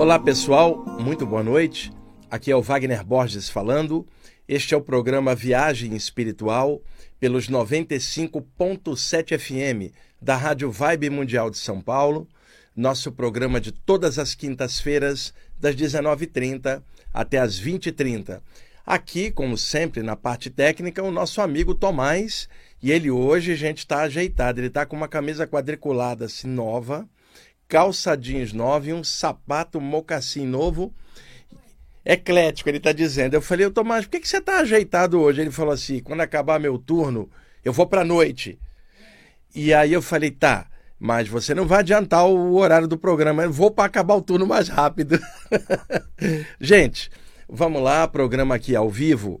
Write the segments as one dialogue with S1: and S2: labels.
S1: Olá pessoal, muito boa noite. Aqui é o Wagner Borges falando. Este é o programa Viagem Espiritual pelos 95.7 FM da Rádio Vibe Mundial de São Paulo. Nosso programa de todas as quintas-feiras, das 19h30 até as 20h30. Aqui, como sempre, na parte técnica, o nosso amigo Tomás. E ele hoje, gente está ajeitado. Ele está com uma camisa quadriculada assim nova calça jeans nova e um sapato mocassim novo. Eclético, ele está dizendo. Eu falei, Tomás, por que, que você está ajeitado hoje? Ele falou assim: quando acabar meu turno, eu vou para noite. E aí eu falei, tá, mas você não vai adiantar o horário do programa, eu vou para acabar o turno mais rápido. Gente, vamos lá, programa aqui ao vivo.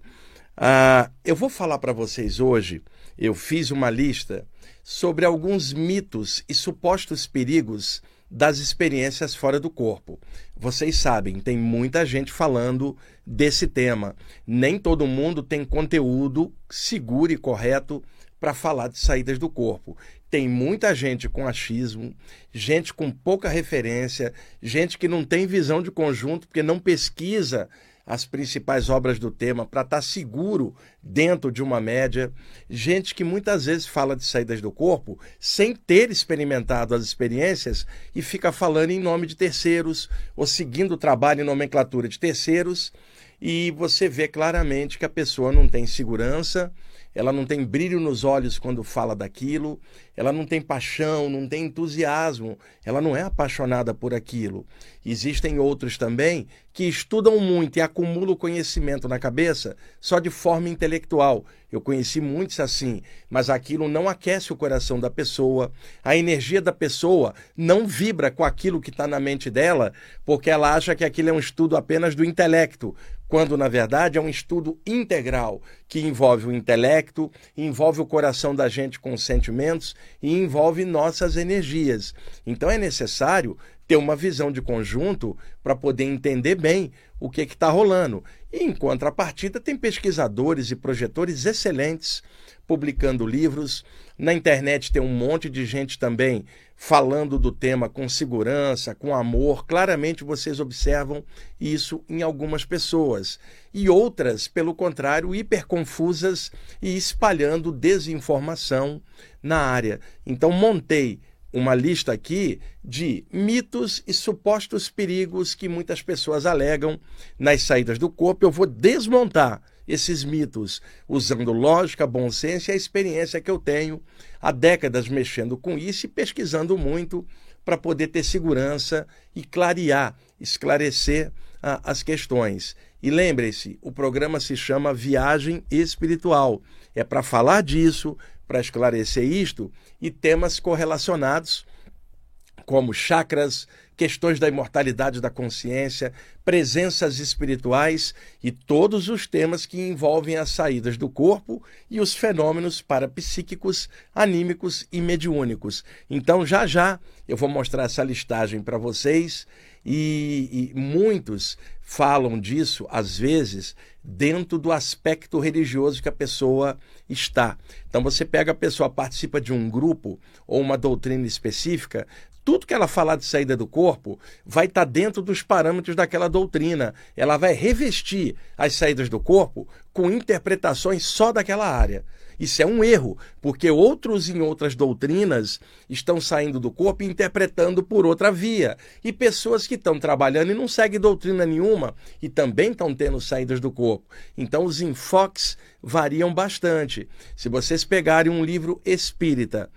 S1: Ah, eu vou falar para vocês hoje, eu fiz uma lista sobre alguns mitos e supostos perigos das experiências fora do corpo. Vocês sabem, tem muita gente falando desse tema. Nem todo mundo tem conteúdo seguro e correto para falar de saídas do corpo. Tem muita gente com achismo, gente com pouca referência, gente que não tem visão de conjunto porque não pesquisa as principais obras do tema para estar tá seguro dentro de uma média. Gente que muitas vezes fala de saídas do corpo sem ter experimentado as experiências e fica falando em nome de terceiros ou seguindo o trabalho em nomenclatura de terceiros. E você vê claramente que a pessoa não tem segurança ela não tem brilho nos olhos quando fala daquilo, ela não tem paixão, não tem entusiasmo, ela não é apaixonada por aquilo. Existem outros também que estudam muito e acumulam conhecimento na cabeça só de forma intelectual. Eu conheci muitos assim, mas aquilo não aquece o coração da pessoa, a energia da pessoa não vibra com aquilo que está na mente dela, porque ela acha que aquilo é um estudo apenas do intelecto, quando na verdade é um estudo integral que envolve o intelecto, envolve o coração da gente com os sentimentos e envolve nossas energias. Então é necessário ter uma visão de conjunto para poder entender bem o que está rolando. E em contrapartida, tem pesquisadores e projetores excelentes publicando livros. Na internet tem um monte de gente também falando do tema com segurança, com amor. Claramente vocês observam isso em algumas pessoas. E outras, pelo contrário, hiperconfusas e espalhando desinformação na área. Então, montei uma lista aqui de mitos e supostos perigos que muitas pessoas alegam nas saídas do corpo. Eu vou desmontar esses mitos, usando lógica, bom senso e a experiência que eu tenho há décadas mexendo com isso e pesquisando muito para poder ter segurança e clarear, esclarecer ah, as questões. E lembre-se, o programa se chama Viagem Espiritual. É para falar disso, para esclarecer isto e temas correlacionados como chakras, questões da imortalidade da consciência, presenças espirituais e todos os temas que envolvem as saídas do corpo e os fenômenos parapsíquicos, anímicos e mediúnicos. Então, já já eu vou mostrar essa listagem para vocês e, e muitos falam disso, às vezes, dentro do aspecto religioso que a pessoa está. Então você pega a pessoa, participa de um grupo ou uma doutrina específica, tudo que ela falar de saída do corpo vai estar tá dentro dos parâmetros daquela doutrina. Ela vai revestir as saídas do corpo com interpretações só daquela área. Isso é um erro, porque outros em outras doutrinas estão saindo do corpo e interpretando por outra via. E pessoas que estão trabalhando e não seguem doutrina nenhuma e também estão tendo saídas do corpo. Então os enfoques variam bastante. Se vocês pegarem um livro espírita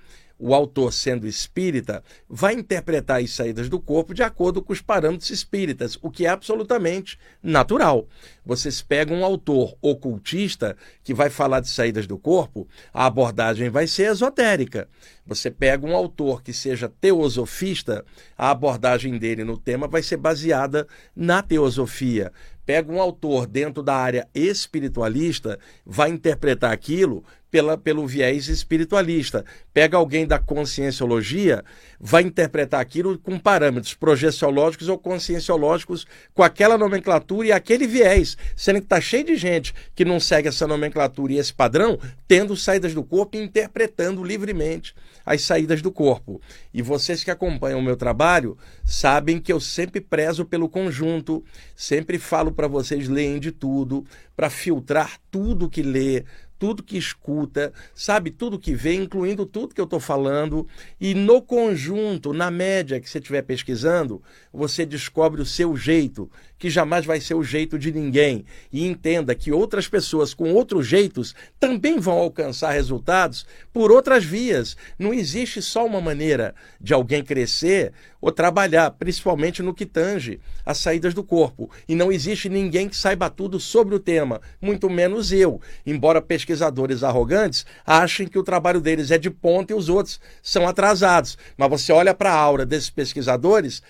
S1: o autor, sendo espírita, vai interpretar as saídas do corpo de acordo com os parâmetros espíritas, o que é absolutamente natural. Vocês pegam um autor ocultista que vai falar de saídas do corpo, a abordagem vai ser esotérica. Você pega um autor que seja teosofista, a abordagem dele no tema vai ser baseada na teosofia pega um autor dentro da área espiritualista, vai interpretar aquilo pela, pelo viés espiritualista. Pega alguém da conscienciologia, vai interpretar aquilo com parâmetros projeciológicos ou conscienciológicos, com aquela nomenclatura e aquele viés, sendo que está cheio de gente que não segue essa nomenclatura e esse padrão, tendo saídas do corpo e interpretando livremente as saídas do corpo. E vocês que acompanham o meu trabalho sabem que eu sempre prezo pelo conjunto, sempre falo para vocês leem de tudo, para filtrar tudo que lê, tudo que escuta, sabe tudo que vê, incluindo tudo que eu estou falando, e no conjunto, na média que você estiver pesquisando, você descobre o seu jeito, que jamais vai ser o jeito de ninguém. E entenda que outras pessoas com outros jeitos também vão alcançar resultados por outras vias. Não existe só uma maneira de alguém crescer ou trabalhar, principalmente no que tange as saídas do corpo. E não existe ninguém que saiba tudo sobre o tema, muito menos eu. Embora pesquisadores arrogantes achem que o trabalho deles é de ponta e os outros são atrasados. Mas você olha para a aura desses pesquisadores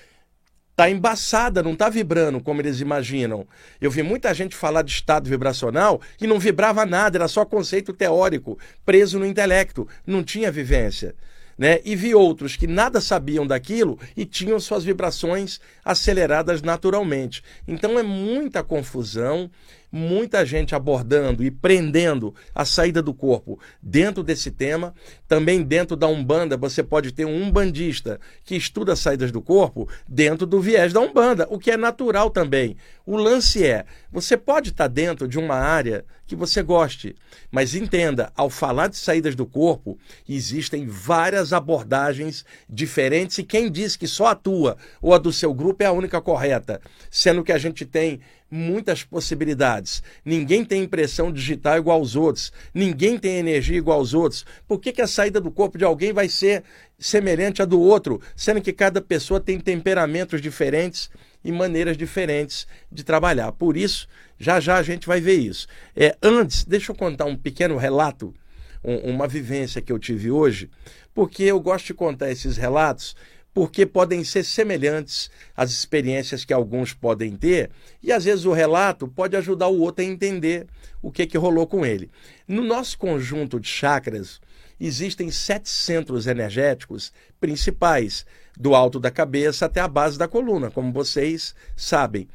S1: Está embaçada, não está vibrando como eles imaginam. Eu vi muita gente falar de estado vibracional e não vibrava nada, era só conceito teórico, preso no intelecto, não tinha vivência. Né? E vi outros que nada sabiam daquilo e tinham suas vibrações aceleradas naturalmente. Então é muita confusão muita gente abordando e prendendo a saída do corpo dentro desse tema. Também dentro da Umbanda, você pode ter um umbandista que estuda as saídas do corpo dentro do viés da Umbanda, o que é natural também. O lance é, você pode estar dentro de uma área que você goste, mas entenda, ao falar de saídas do corpo, existem várias abordagens diferentes e quem diz que só a tua ou a do seu grupo é a única correta, sendo que a gente tem muitas possibilidades. Ninguém tem impressão digital igual aos outros. Ninguém tem energia igual aos outros. Por que, que a saída do corpo de alguém vai ser semelhante à do outro, sendo que cada pessoa tem temperamentos diferentes e maneiras diferentes de trabalhar? Por isso, já já a gente vai ver isso. É, antes, deixa eu contar um pequeno relato, um, uma vivência que eu tive hoje, porque eu gosto de contar esses relatos porque podem ser semelhantes às experiências que alguns podem ter, e às vezes o relato pode ajudar o outro a entender o que, que rolou com ele. No nosso conjunto de chakras, existem sete centros energéticos principais, do alto da cabeça até a base da coluna, como vocês sabem.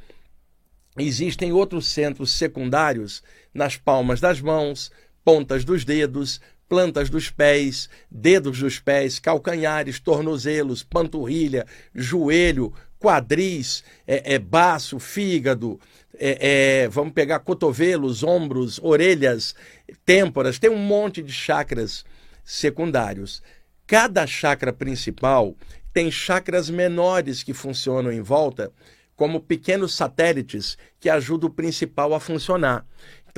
S1: Existem outros centros secundários nas palmas das mãos, pontas dos dedos, plantas dos pés, dedos dos pés, calcanhares, tornozelos, panturrilha, joelho, quadris, é, é baço, fígado, é, é, vamos pegar cotovelos, ombros, orelhas, têmporas, tem um monte de chakras secundários. Cada chakra principal tem chakras menores que funcionam em volta, como pequenos satélites que ajudam o principal a funcionar.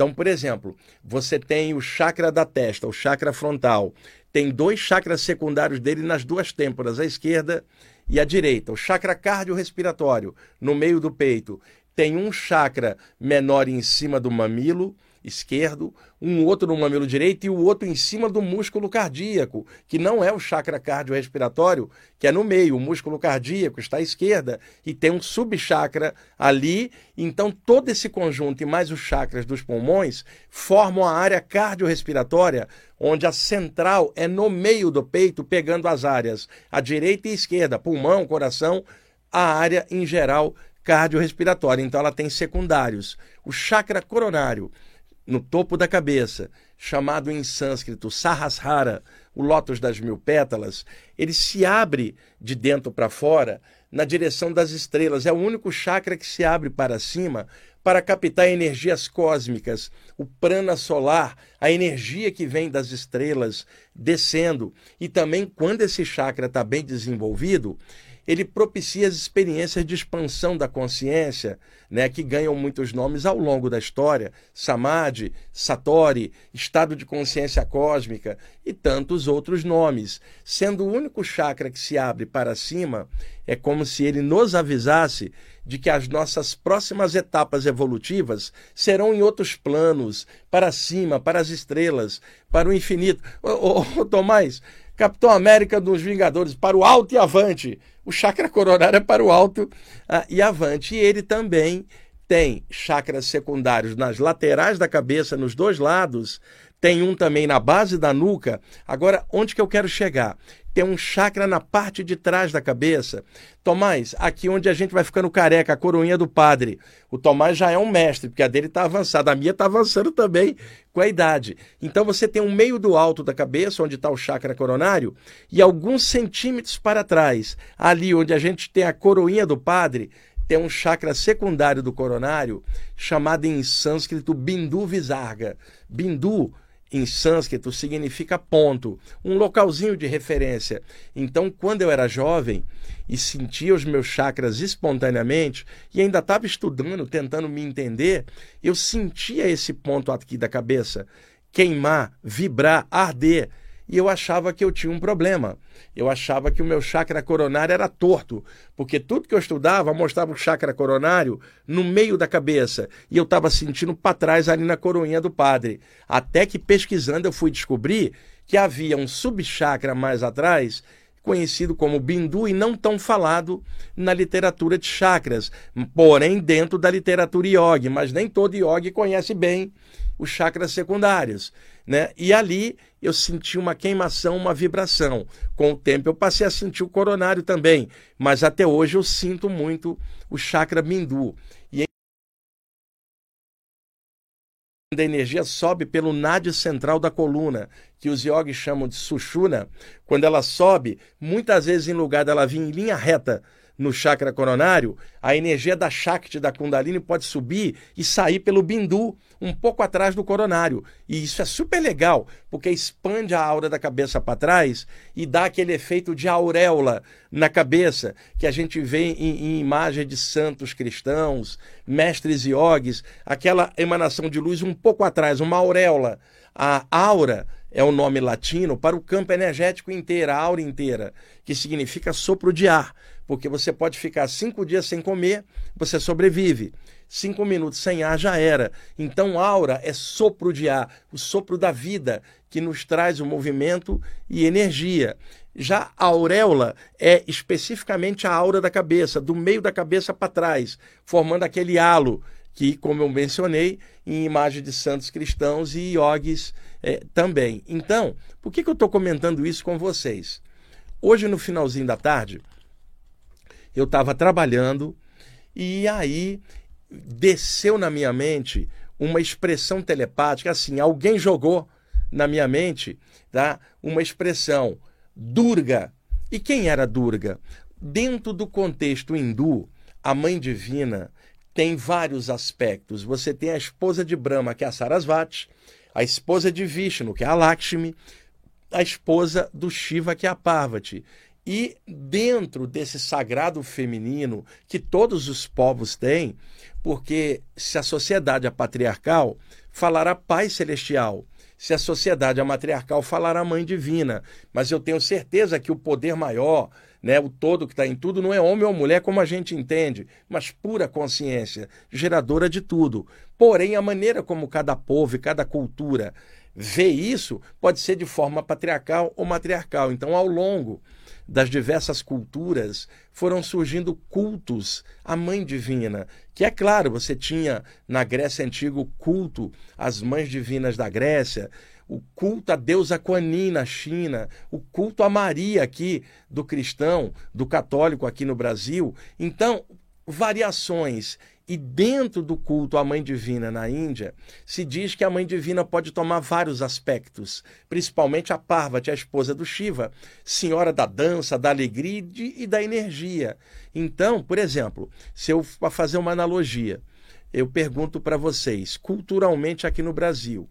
S1: Então, por exemplo, você tem o chakra da testa, o chakra frontal. Tem dois chakras secundários dele nas duas têmporas, a esquerda e a direita. O chakra cardiorrespiratório, no meio do peito. Tem um chakra menor em cima do mamilo esquerdo, um outro no mamilo direito e o outro em cima do músculo cardíaco, que não é o chakra cardiorrespiratório, que é no meio. O músculo cardíaco está à esquerda e tem um subchakra ali. Então, todo esse conjunto e mais os chakras dos pulmões formam a área cardiorrespiratória, onde a central é no meio do peito, pegando as áreas à direita e esquerda, pulmão, coração, a área em geral cardiorrespiratória. Então, ela tem secundários. O chakra coronário no topo da cabeça, chamado em sânscrito Sahasrara, o lótus das mil pétalas, ele se abre de dentro para fora na direção das estrelas. É o único chakra que se abre para cima para captar energias cósmicas, o prana solar, a energia que vem das estrelas descendo. E também, quando esse chakra está bem desenvolvido, ele propicia as experiências de expansão da consciência, né, que ganham muitos nomes ao longo da história, Samadhi, Satori, estado de consciência cósmica e tantos outros nomes. Sendo o único chakra que se abre para cima, é como se ele nos avisasse de que as nossas próximas etapas evolutivas serão em outros planos, para cima, para as estrelas, para o infinito. Ô, ô, ô Tomás, Capitão América dos Vingadores, para o alto e avante o chakra coronário é para o alto uh, e avante. E ele também tem chakras secundários nas laterais da cabeça, nos dois lados, tem um também na base da nuca. Agora, onde que eu quero chegar? Tem um chakra na parte de trás da cabeça. Tomás, aqui onde a gente vai ficando careca, a coroinha do padre. O Tomás já é um mestre, porque a dele está avançada. A minha está avançando também com a idade. Então você tem um meio do alto da cabeça, onde está o chakra coronário, e alguns centímetros para trás, ali onde a gente tem a coroinha do padre, tem um chakra secundário do coronário, chamado em sânscrito Bindu Visarga. Bindu em sânscrito significa ponto, um localzinho de referência. Então, quando eu era jovem e sentia os meus chakras espontaneamente e ainda estava estudando, tentando me entender, eu sentia esse ponto aqui da cabeça queimar, vibrar, arder e eu achava que eu tinha um problema. Eu achava que o meu chakra coronário era torto, porque tudo que eu estudava mostrava o chakra coronário no meio da cabeça e eu estava sentindo para trás ali na coroinha do padre. Até que pesquisando eu fui descobrir que havia um subchakra mais atrás conhecido como Bindu e não tão falado na literatura de chakras, porém dentro da literatura yogi, mas nem todo yogi conhece bem os chakras secundários. Né? E ali eu senti uma queimação, uma vibração. Com o tempo eu passei a sentir o coronário também, mas até hoje eu sinto muito o chakra Bindu. E a energia sobe pelo nádio central da coluna, que os yogis chamam de sushuna. Quando ela sobe, muitas vezes em lugar dela vir em linha reta no chakra coronário, a energia da Shakti, da Kundalini, pode subir e sair pelo Bindu, um pouco atrás do coronário. E isso é super legal, porque expande a aura da cabeça para trás e dá aquele efeito de auréola na cabeça, que a gente vê em, em imagem de santos cristãos, mestres yogis, aquela emanação de luz um pouco atrás, uma auréola. A aura é o nome latino para o campo energético inteiro, a aura inteira, que significa sopro de ar, porque você pode ficar cinco dias sem comer, você sobrevive. Cinco minutos sem ar já era. Então, aura é sopro de ar, o sopro da vida, que nos traz o movimento e energia. Já a auréola é especificamente a aura da cabeça, do meio da cabeça para trás, formando aquele halo que, como eu mencionei, em imagem de santos cristãos e iogues é, também. Então, por que, que eu estou comentando isso com vocês? Hoje, no finalzinho da tarde, eu estava trabalhando e aí desceu na minha mente uma expressão telepática, assim, alguém jogou na minha mente tá, uma expressão, Durga. E quem era Durga? Dentro do contexto hindu, a mãe divina tem vários aspectos. Você tem a esposa de Brahma, que é a Sarasvati, a esposa de Vishnu, que é a Lakshmi, a esposa do Shiva, que é a Parvati. E dentro desse sagrado feminino que todos os povos têm, porque se a sociedade é patriarcal, falará Pai Celestial. Se a sociedade é matriarcal, falará Mãe Divina. Mas eu tenho certeza que o poder maior, né, o todo que está em tudo, não é homem ou mulher como a gente entende, mas pura consciência, geradora de tudo. Porém, a maneira como cada povo e cada cultura vê isso pode ser de forma patriarcal ou matriarcal. Então, ao longo das diversas culturas foram surgindo cultos à Mãe Divina, que é claro, você tinha na Grécia Antiga o culto às mães divinas da Grécia, o culto a deusa Kuan na China, o culto a Maria aqui do cristão, do católico aqui no Brasil. Então, variações. E dentro do culto à Mãe Divina na Índia, se diz que a Mãe Divina pode tomar vários aspectos, principalmente a Parvati, a esposa do Shiva, senhora da dança, da alegria e da energia. Então, por exemplo, se eu fazer uma analogia, eu pergunto para vocês, culturalmente aqui no Brasil,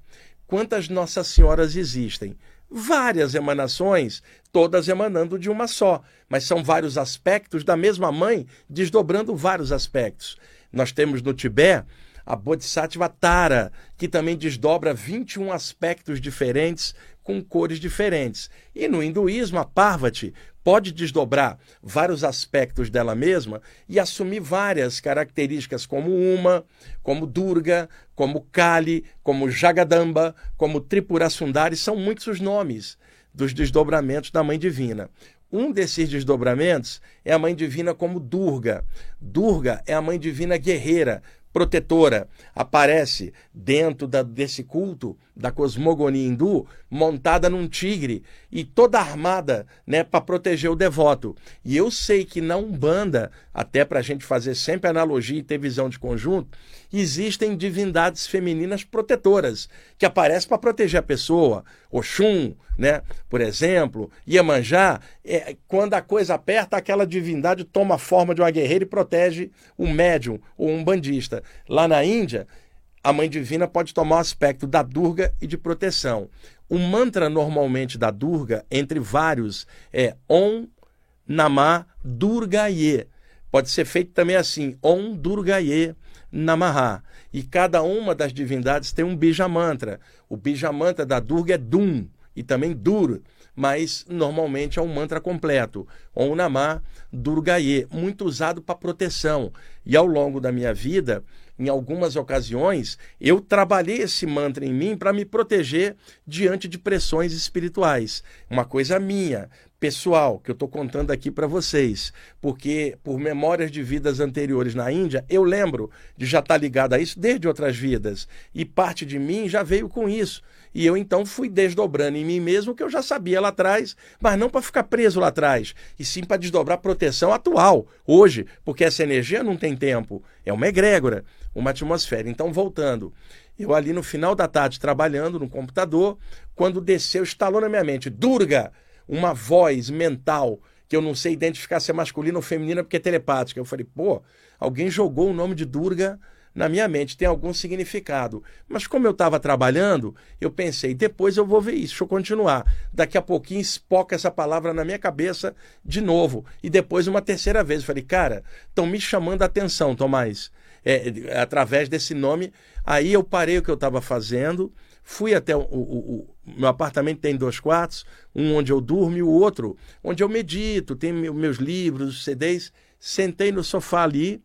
S1: quantas Nossas Senhoras existem? Várias emanações, todas emanando de uma só, mas são vários aspectos da mesma mãe, desdobrando vários aspectos. Nós temos no Tibete a Bodhisattva Tara, que também desdobra 21 aspectos diferentes com cores diferentes. E no hinduísmo, a Parvati pode desdobrar vários aspectos dela mesma e assumir várias características, como Uma, como Durga, como Kali, como Jagadamba, como Tripura Sundari, são muitos os nomes dos desdobramentos da Mãe Divina. Um desses desdobramentos é a Mãe Divina como Durga. Durga é a Mãe Divina guerreira, protetora aparece dentro da, desse culto da cosmogonia hindu montada num tigre e toda armada né, para proteger o devoto. E eu sei que na Umbanda, até para a gente fazer sempre analogia e ter visão de conjunto, existem divindades femininas protetoras que aparecem para proteger a pessoa. Oxum, né, por exemplo, Iemanjá, é, quando a coisa aperta, aquela divindade toma a forma de uma guerreira e protege um médium ou um bandista. Lá na Índia, a Mãe Divina pode tomar o aspecto da Durga e de proteção. O mantra normalmente da Durga, entre vários, é Om Namah Durgaye. Pode ser feito também assim, Om Durgaye Namaha. E cada uma das divindades tem um bija mantra. O bija mantra da Durga é Dum e também Dur, mas normalmente é um mantra completo. Om Namah Durgaye, muito usado para proteção. E ao longo da minha vida, em algumas ocasiões, eu trabalhei esse mantra em mim para me proteger diante de pressões espirituais. Uma coisa minha, pessoal, que eu estou contando aqui para vocês, porque por memórias de vidas anteriores na Índia, eu lembro de já estar tá ligado a isso desde outras vidas. E parte de mim já veio com isso. E eu então fui desdobrando em mim mesmo o que eu já sabia lá atrás, mas não para ficar preso lá atrás, e sim para desdobrar a proteção atual, hoje, porque essa energia não tem tempo, é uma egrégora uma atmosfera. Então, voltando, eu ali no final da tarde trabalhando no computador, quando desceu, estalou na minha mente, Durga, uma voz mental que eu não sei identificar se é masculina ou feminina porque é telepática. Eu falei, pô, alguém jogou o nome de Durga na minha mente, tem algum significado. Mas como eu estava trabalhando, eu pensei, depois eu vou ver isso, deixa eu continuar. Daqui a pouquinho espoca essa palavra na minha cabeça de novo. E depois uma terceira vez. Eu falei, cara, estão me chamando a atenção, Tomás é, através desse nome. Aí eu parei o que eu estava fazendo, fui até o, o, o, meu apartamento tem dois quartos, um onde eu durmo e o outro onde eu medito, tem meus livros, CDs. Sentei no sofá ali,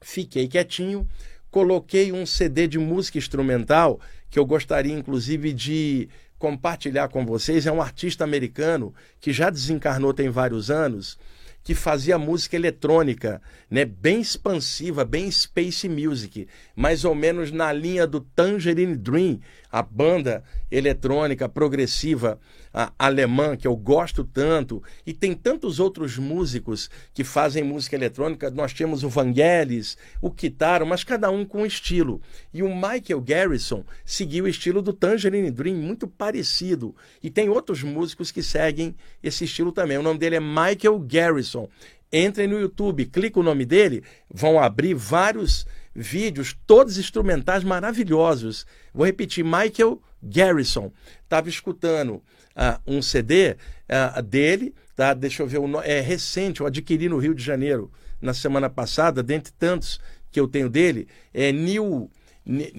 S1: fiquei quietinho, coloquei um CD de música instrumental que eu gostaria inclusive de compartilhar com vocês. É um artista americano que já desencarnou tem vários anos que fazia música eletrônica, né, bem expansiva, bem space music, mais ou menos na linha do Tangerine Dream, a banda eletrônica progressiva a, alemã que eu gosto tanto, e tem tantos outros músicos que fazem música eletrônica. Nós temos o Vangelis, o Kitaro, mas cada um com um estilo. E o Michael Garrison seguiu o estilo do Tangerine Dream, muito parecido. E tem outros músicos que seguem esse estilo também. O nome dele é Michael Garrison. Entrem no YouTube, clica o nome dele, vão abrir vários vídeos, todos instrumentais maravilhosos. Vou repetir, Michael Garrison. Estava escutando uh, um CD uh, ah, dele, tá? deixa eu ver, é recente, eu adquiri no Rio de Janeiro na semana passada, dentre tantos que eu tenho dele, é New.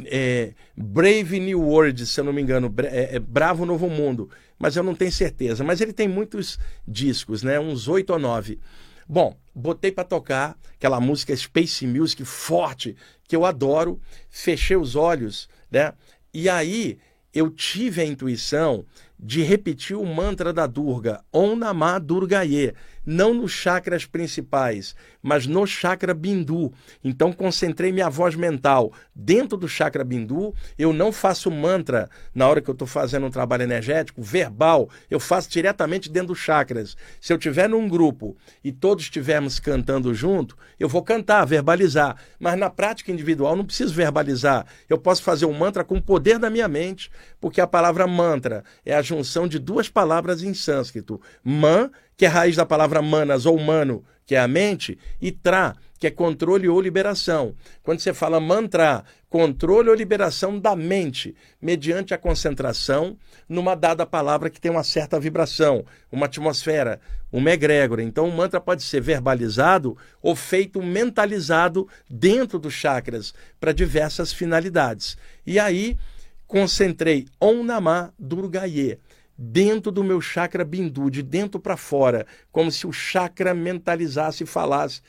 S1: É, Brave New World, se eu não me engano, é, é Bravo Novo Mundo, mas eu não tenho certeza. Mas ele tem muitos discos, né? Uns oito ou nove. Bom, botei para tocar aquela música Space Music forte que eu adoro, fechei os olhos, né? E aí eu tive a intuição de repetir o mantra da Durga, Om Namah Durgaye, não nos chakras principais, mas no chakra bindu. Então concentrei minha voz mental dentro do chakra bindu. Eu não faço mantra na hora que eu estou fazendo um trabalho energético, verbal, eu faço diretamente dentro dos chakras. Se eu estiver num grupo e todos estivermos cantando junto, eu vou cantar, verbalizar. Mas na prática individual não preciso verbalizar. Eu posso fazer um mantra com o poder da minha mente, porque a palavra mantra é a junção de duas palavras em sânscrito. Man que é raiz da palavra manas ou mano, que é a mente, e tra, que é controle ou liberação. Quando você fala mantra, controle ou liberação da mente, mediante a concentração numa dada palavra que tem uma certa vibração, uma atmosfera, uma egrégora. Então, o mantra pode ser verbalizado ou feito mentalizado dentro dos chakras para diversas finalidades. E aí, concentrei Om Namah Durgaye dentro do meu chakra bindu, de dentro para fora, como se o chakra mentalizasse e falasse.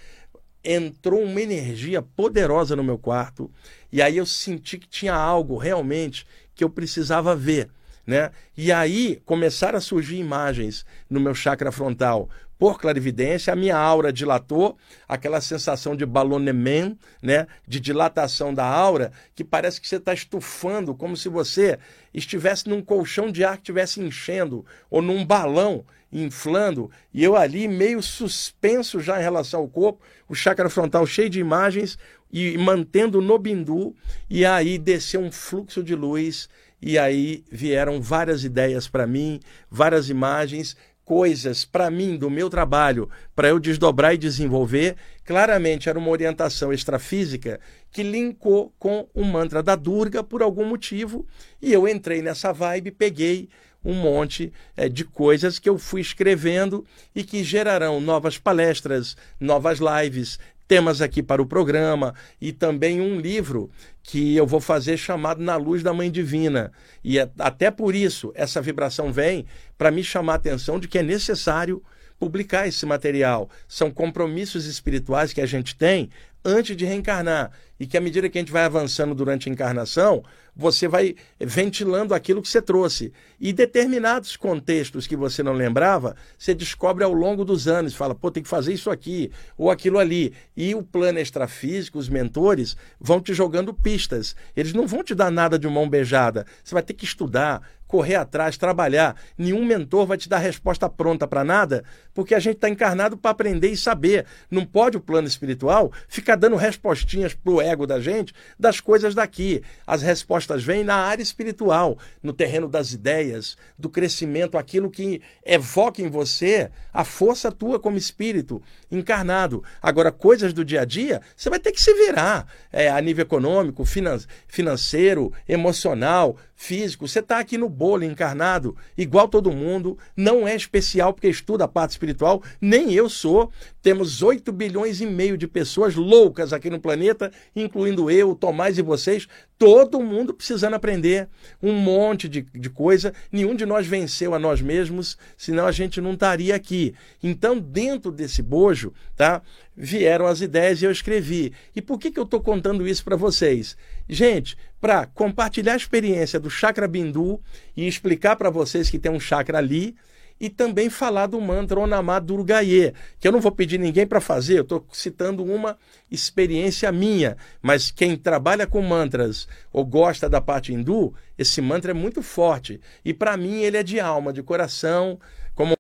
S1: Entrou uma energia poderosa no meu quarto e aí eu senti que tinha algo realmente que eu precisava ver. Né? E aí começaram a surgir imagens no meu chakra frontal, por clarividência, a minha aura dilatou, aquela sensação de ballonnement, né, de dilatação da aura, que parece que você está estufando, como se você estivesse num colchão de ar que estivesse enchendo, ou num balão inflando, e eu ali meio suspenso já em relação ao corpo, o chakra frontal cheio de imagens, e mantendo no bindu, e aí desceu um fluxo de luz, e aí vieram várias ideias para mim, várias imagens, coisas para mim, do meu trabalho, para eu desdobrar e desenvolver, claramente era uma orientação extrafísica que linkou com o mantra da Durga por algum motivo, e eu entrei nessa vibe, peguei um monte é, de coisas que eu fui escrevendo e que gerarão novas palestras, novas lives, temas aqui para o programa e também um livro que eu vou fazer chamado Na Luz da Mãe Divina. E é, até por isso essa vibração vem para me chamar a atenção de que é necessário publicar esse material. São compromissos espirituais que a gente tem antes de reencarnar. E que à medida que a gente vai avançando durante a encarnação, você vai ventilando aquilo que você trouxe. E determinados contextos que você não lembrava, você descobre ao longo dos anos, fala, pô, tem que fazer isso aqui ou aquilo ali. E o plano extrafísico, os mentores, vão te jogando pistas. Eles não vão te dar nada de mão beijada. Você vai ter que estudar, correr atrás, trabalhar. Nenhum mentor vai te dar resposta pronta para nada, porque a gente está encarnado para aprender e saber. Não pode o plano espiritual ficar dando respostinhas para o ego da gente das coisas daqui. As respostas vêm na área espiritual, no terreno das ideias, do crescimento, aquilo que evoca em você a força tua como espírito encarnado. Agora, coisas do dia a dia, você vai ter que se virar é, a nível econômico, finan financeiro, emocional, físico. Você está aqui no bolo encarnado, igual todo mundo, não é especial porque estuda a parte espiritual, nem eu sou. Temos 8 bilhões e meio de pessoas loucas aqui no planeta, incluindo eu, Tomás e vocês, todo mundo precisando aprender um monte de, de coisa. Nenhum de nós venceu a nós mesmos, senão a gente não estaria aqui. Então, dentro desse bojo, tá? Vieram as ideias e eu escrevi. E por que, que eu estou contando isso para vocês? Gente, para compartilhar a experiência do chakra bindu e explicar para vocês que tem um chakra ali e também falar do mantra Onamá Durgaye, que eu não vou pedir ninguém para fazer, eu estou citando uma experiência minha, mas quem trabalha com mantras ou gosta da parte hindu, esse mantra é muito forte. E para mim ele é de alma, de coração, como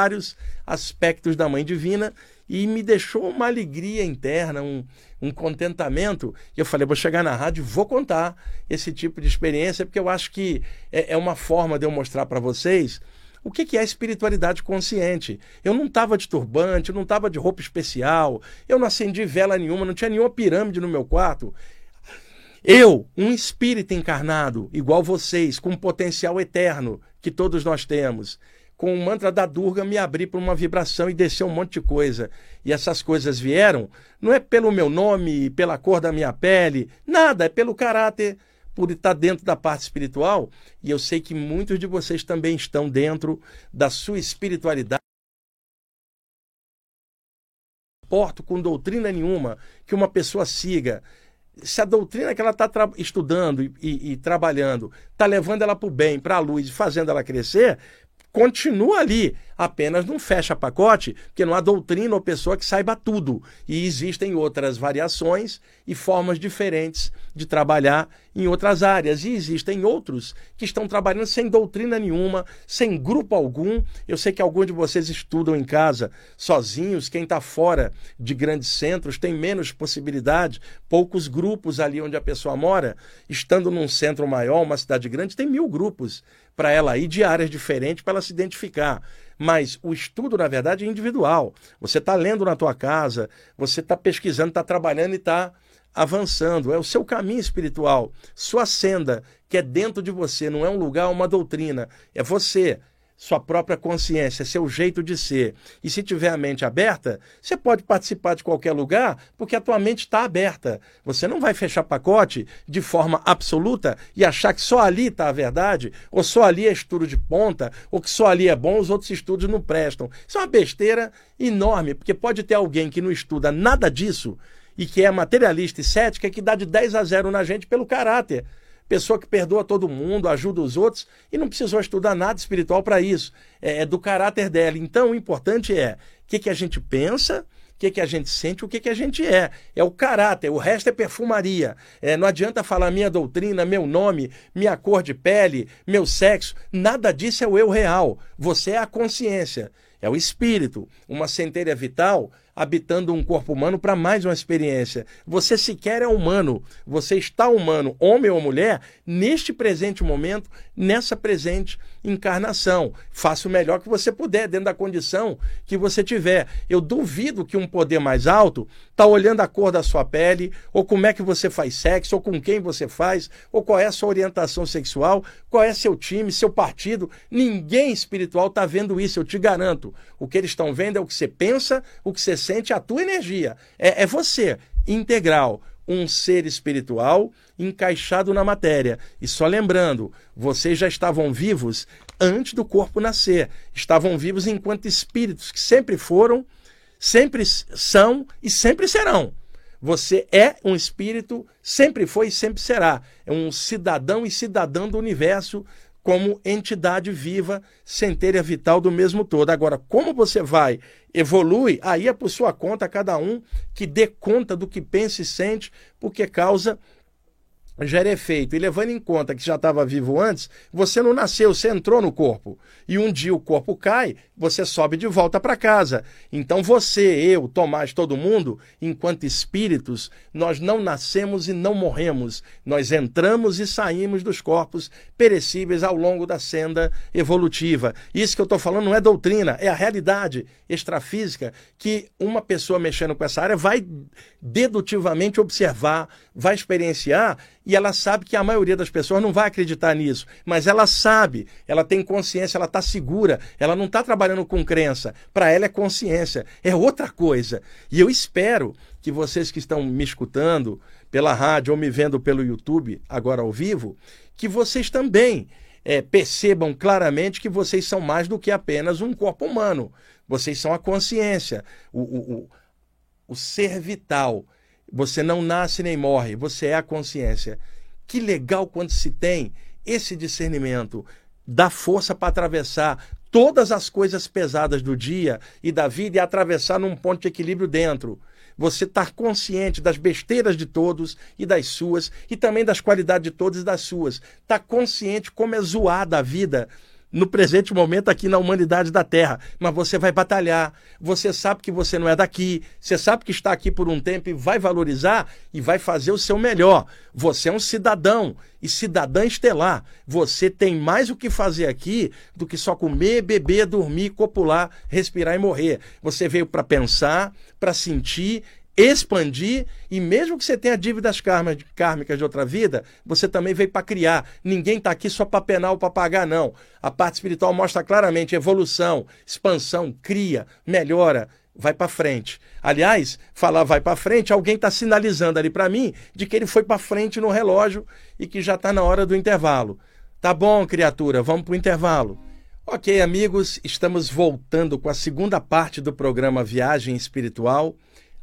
S1: vários aspectos da Mãe Divina e me deixou uma alegria interna, um, um contentamento. E eu falei, vou chegar na rádio, vou contar esse tipo de experiência, porque eu acho que é, é uma forma de eu mostrar para vocês o que, que é espiritualidade consciente. Eu não estava de turbante, eu não estava de roupa especial, eu não acendi vela nenhuma, não tinha nenhuma pirâmide no meu quarto. Eu, um espírito encarnado, igual vocês, com um potencial eterno que todos nós temos, com o mantra da Durga, me abri para uma vibração e desceu um monte de coisa. E essas coisas vieram, não é pelo meu nome, pela cor da minha pele, nada, é pelo caráter, por estar dentro da parte espiritual. E eu sei que muitos de vocês também estão dentro da sua espiritualidade. Importa com doutrina nenhuma que uma pessoa siga se a doutrina que ela está estudando e, e, e trabalhando está levando ela para o bem, para a luz, fazendo ela crescer, continua ali, apenas não fecha pacote, porque não há doutrina ou pessoa que saiba tudo. E existem outras variações e formas diferentes de trabalhar em outras áreas. E existem outros que estão trabalhando sem doutrina nenhuma, sem grupo algum. Eu sei que alguns de vocês estudam em casa sozinhos, quem está fora de grandes centros tem menos possibilidade, poucos grupos ali onde a pessoa mora. Estando num centro maior, uma cidade grande, tem mil grupos para ela ir de áreas diferentes para ela se identificar. Mas o estudo, na verdade, é individual. Você está lendo na tua casa, você está pesquisando, está trabalhando e está avançando. É o seu caminho espiritual, sua senda, que é dentro de você, não é um lugar, uma doutrina. É você sua própria consciência, seu jeito de ser. E se tiver a mente aberta, você pode participar de qualquer lugar, porque a tua mente está aberta. Você não vai fechar pacote de forma absoluta e achar que só ali está a verdade, ou só ali é estudo de ponta, ou que só ali é bom, os outros estudos não prestam. Isso é uma besteira enorme, porque pode ter alguém que não estuda nada disso e que é materialista e cética que dá de 10 a 0 na gente pelo caráter pessoa que perdoa todo mundo, ajuda os outros e não precisou estudar nada espiritual para isso. É, é, do caráter dela. Então, o importante é o que, que a gente pensa o que, que a gente sente, o que, que a gente é. É o caráter, o resto é perfumaria. É, não adianta falar minha doutrina, meu nome, minha cor de pele, meu sexo. Nada disso é o eu real. Você é a consciência, é o espírito. Uma centelha vital habitando um corpo humano para mais uma experiência. Você sequer é humano, você está humano, homem ou mulher, neste presente momento, nessa presente encarnação. Faça o melhor que você puder, dentro da condição que você tiver. Eu duvido que um poder mais alto está olhando a cor da sua pele, ou como é que você faz sexo, ou com quem você faz, ou qual é a sua orientação sexual, qual é seu time, seu partido. Ninguém espiritual está vendo isso, eu te garanto. O que eles estão vendo é o que você pensa, o que você sente, a tua energia. É, é você, integral um ser espiritual encaixado na matéria. E só lembrando, vocês já estavam vivos antes do corpo nascer. Estavam vivos enquanto espíritos que sempre foram, sempre são e sempre serão. Você é um espírito, sempre foi e sempre será. É um cidadão e cidadã do universo como entidade viva, centelha vital do mesmo todo. Agora, como você vai, evolui, aí é por sua conta, cada um que dê conta do que pensa e sente, porque causa gera efeito. E levando em conta que já estava vivo antes, você não nasceu, você entrou no corpo. E um dia o corpo cai, você sobe de volta para casa. Então você, eu, Tomás, todo mundo, enquanto espíritos, nós não nascemos e não morremos. Nós entramos e saímos dos corpos perecíveis ao longo da senda evolutiva. Isso que eu estou falando não é doutrina, é a realidade extrafísica que uma pessoa mexendo com essa área vai dedutivamente observar, vai experienciar e ela sabe que a maioria das pessoas não vai acreditar nisso, mas ela sabe, ela tem consciência, ela está segura, ela não está trabalhando com crença. Para ela é consciência, é outra coisa. E eu espero que vocês que estão me escutando pela rádio ou me vendo pelo YouTube, agora ao vivo, que vocês também é, percebam claramente que vocês são mais do que apenas um corpo humano. Vocês são a consciência, o, o, o, o ser vital você não nasce nem morre, você é a consciência. Que legal quando se tem esse discernimento, dá força para atravessar todas as coisas pesadas do dia e da vida e atravessar num ponto de equilíbrio dentro. Você estar tá consciente das besteiras de todos e das suas, e também das qualidades de todos e das suas. Está consciente como é zoada a vida no presente momento aqui na humanidade da Terra, mas você vai batalhar. Você sabe que você não é daqui, você sabe que está aqui por um tempo e vai valorizar e vai fazer o seu melhor. Você é um cidadão e cidadã estelar. Você tem mais o que fazer aqui do que só comer, beber, dormir, copular, respirar e morrer. Você veio para pensar, para sentir expandir e mesmo que você tenha dívidas kármicas de outra vida, você também veio para criar. Ninguém está aqui só para penar ou para pagar, não. A parte espiritual mostra claramente evolução, expansão, cria, melhora, vai para frente. Aliás, falar vai para frente, alguém está sinalizando ali para mim de que ele foi para frente no relógio e que já está na hora do intervalo. Tá bom, criatura, vamos para o intervalo. Ok, amigos, estamos voltando com a segunda parte do programa Viagem Espiritual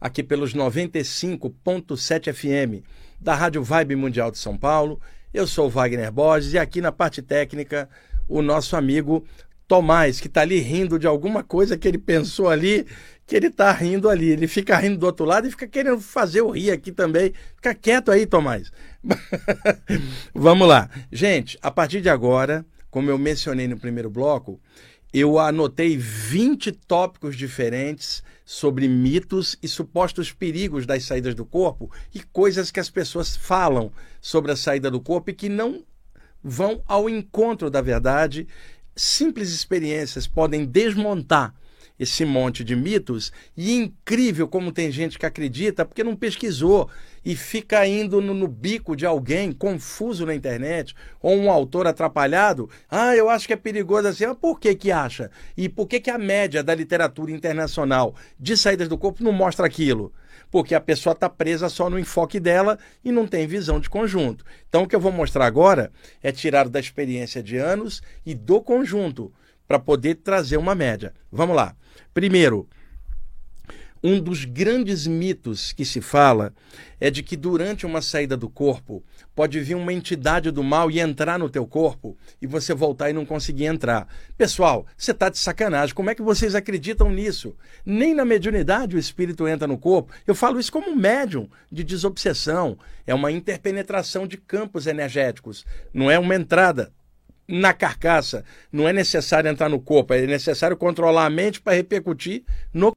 S1: aqui pelos 95.7 FM da Rádio Vibe Mundial de São Paulo. Eu sou Wagner Borges e aqui na parte técnica o nosso amigo Tomás, que está ali rindo de alguma coisa que ele pensou ali, que ele está rindo ali. Ele fica rindo do outro lado e fica querendo fazer o rir aqui também. Fica quieto aí, Tomás. Vamos lá. Gente, a partir de agora, como eu mencionei no primeiro bloco, eu anotei 20 tópicos diferentes sobre mitos e supostos perigos das saídas do corpo e coisas que as pessoas falam sobre a saída do corpo e que não vão ao encontro da verdade. Simples experiências podem desmontar esse monte de mitos e é incrível como tem gente que acredita porque não pesquisou e fica indo no, no, bico de alguém confuso na internet ou um autor atrapalhado. Ah, eu acho que é perigoso assim. Mas por que que acha? E por que que a média da literatura internacional de saídas do corpo não mostra aquilo? Porque a pessoa está presa só no enfoque dela e não tem visão de conjunto. Então, o que eu vou mostrar agora é tirado da experiência de anos e do conjunto para poder trazer uma média. Vamos lá. Primeiro, Um dos grandes mitos que se fala é de que durante uma saída do corpo pode vir uma entidade do mal e entrar no teu corpo e você voltar e não conseguir entrar. Pessoal, você está de sacanagem. Como é que vocês acreditam nisso? Nem na mediunidade o espírito entra no corpo. Eu falo isso como médium de desobsessão. É uma interpenetração de campos energéticos. Não é uma entrada na carcaça. Não é necessário entrar no corpo, é necessário controlar a mente para repercutir no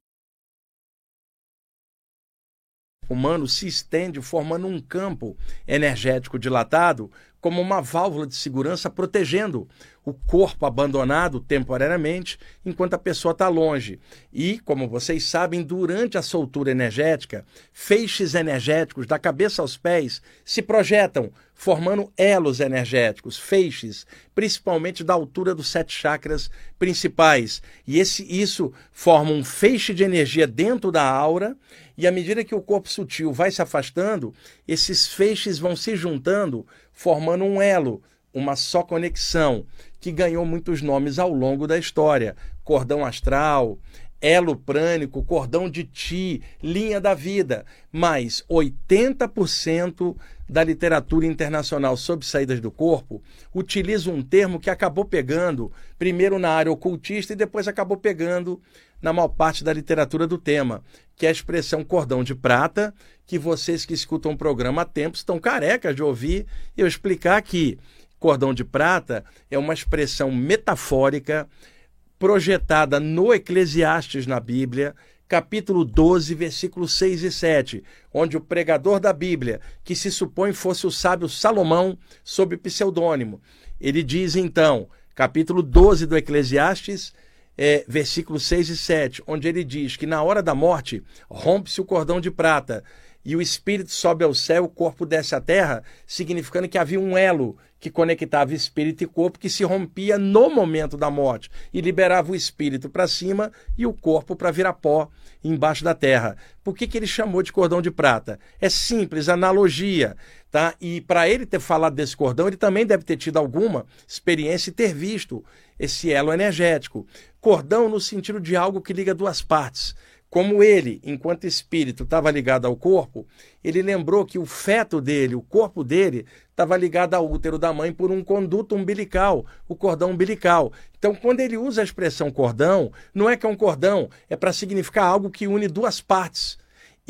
S1: humano se estende formando um campo energético dilatado como uma válvula de segurança protegendo o corpo abandonado temporariamente enquanto a pessoa está longe. E, como vocês sabem, durante a soltura energética, feixes energéticos da cabeça aos pés se projetam, formando elos energéticos, feixes, principalmente da altura dos sete chakras principais. E esse, isso forma um feixe de energia dentro da aura, e à medida que o corpo sutil vai se afastando, esses feixes vão se juntando, formando um elo, uma só conexão que ganhou muitos nomes ao longo da história: cordão astral, elo prânico, cordão de ti, linha da vida. Mas 80% da literatura internacional sobre saídas do corpo utiliza um termo que acabou pegando primeiro na área ocultista e depois acabou pegando na maior parte da literatura do tema, que é a expressão cordão de prata, que vocês que escutam o programa há tempo estão carecas de ouvir eu explicar aqui. Cordão de prata é uma expressão metafórica projetada no Eclesiastes na Bíblia, capítulo 12, versículos 6 e 7, onde o pregador da Bíblia, que se supõe fosse o sábio Salomão, sob pseudônimo, ele diz então, capítulo 12 do Eclesiastes, é, versículos 6 e 7, onde ele diz que na hora da morte rompe-se o cordão de prata e o espírito sobe ao céu, o corpo desce à terra, significando que havia um elo que conectava espírito e corpo que se rompia no momento da morte e liberava o espírito para cima e o corpo para virar pó embaixo da terra. Por que, que ele chamou de cordão de prata? É simples, analogia. Tá? E para ele ter falado desse cordão, ele também deve ter tido alguma experiência e ter visto esse elo energético. Cordão no sentido de algo que liga duas partes. Como ele, enquanto espírito, estava ligado ao corpo, ele lembrou que o feto dele, o corpo dele, estava ligado ao útero da mãe por um conduto umbilical, o cordão umbilical. Então, quando ele usa a expressão cordão, não é que é um cordão, é para significar algo que une duas partes.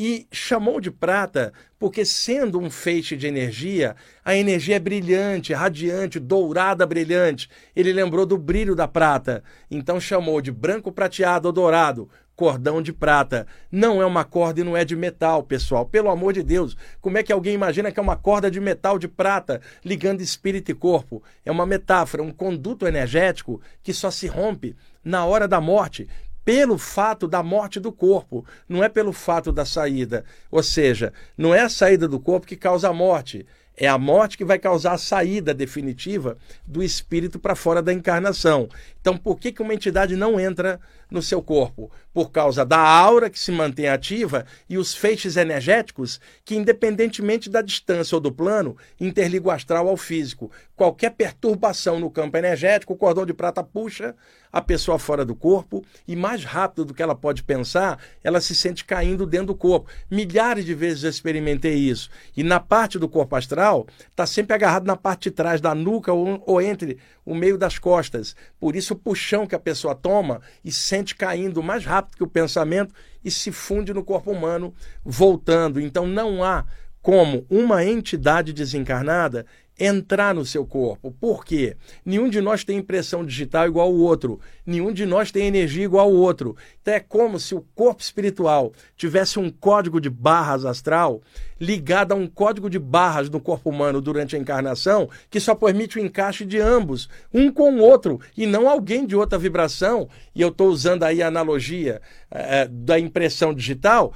S1: E chamou de prata porque, sendo um feixe de energia, a energia é brilhante, radiante, dourada, brilhante. Ele lembrou do brilho da prata, então chamou de branco prateado ou dourado, cordão de prata. Não é uma corda e não é de metal, pessoal. Pelo amor de Deus, como é que alguém imagina que é uma corda de metal de prata ligando espírito e corpo? É uma metáfora, um conduto energético que só se rompe na hora da morte pelo fato da morte do corpo, não é pelo fato da saída. Ou seja, não é a saída do corpo que causa a morte, é a morte que vai causar a saída definitiva do espírito para fora da encarnação. Então, por que, que uma entidade não entra no seu corpo? Por causa da aura que se mantém ativa e os feixes energéticos que, independentemente da distância ou do plano, interligam o astral ao físico. Qualquer perturbação no campo energético, o cordão de prata puxa a pessoa fora do corpo e, mais rápido do que ela pode pensar, ela se sente caindo dentro do corpo. Milhares de vezes eu experimentei isso. E na parte do corpo astral, está sempre agarrado na parte de trás da nuca ou, ou entre o meio das costas. Por isso, o puxão que a pessoa toma e sente caindo mais rápido que o pensamento e se funde no corpo humano, voltando. Então, não há como uma entidade desencarnada entrar no seu corpo. Por quê? Nenhum de nós tem impressão digital igual ao outro. Nenhum de nós tem energia igual ao outro. Então é como se o corpo espiritual tivesse um código de barras astral ligado a um código de barras no corpo humano durante a encarnação que só permite o encaixe de ambos, um com o outro, e não alguém de outra vibração. E eu estou usando aí a analogia é, da impressão digital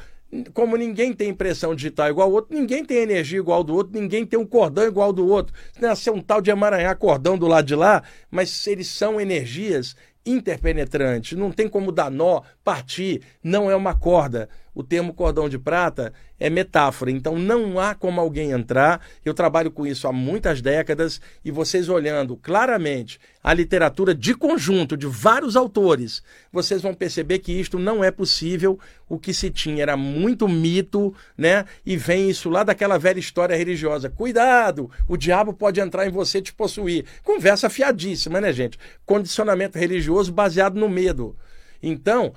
S1: como ninguém tem impressão digital igual ao outro, ninguém tem energia igual ao do outro, ninguém tem um cordão igual ao do outro. Nasceu um tal de emaranhar cordão do lado de lá, mas eles são energias interpenetrantes, não tem como dar nó, partir, não é uma corda. o termo cordão de prata é metáfora. Então não há como alguém entrar. Eu trabalho com isso há muitas décadas e vocês olhando claramente a literatura de conjunto de vários autores, vocês vão perceber que isto não é possível. O que se tinha era muito mito, né? E vem isso lá daquela velha história religiosa. Cuidado, o diabo pode entrar em você e te possuir. Conversa fiadíssima, né, gente? Condicionamento religioso baseado no medo. Então,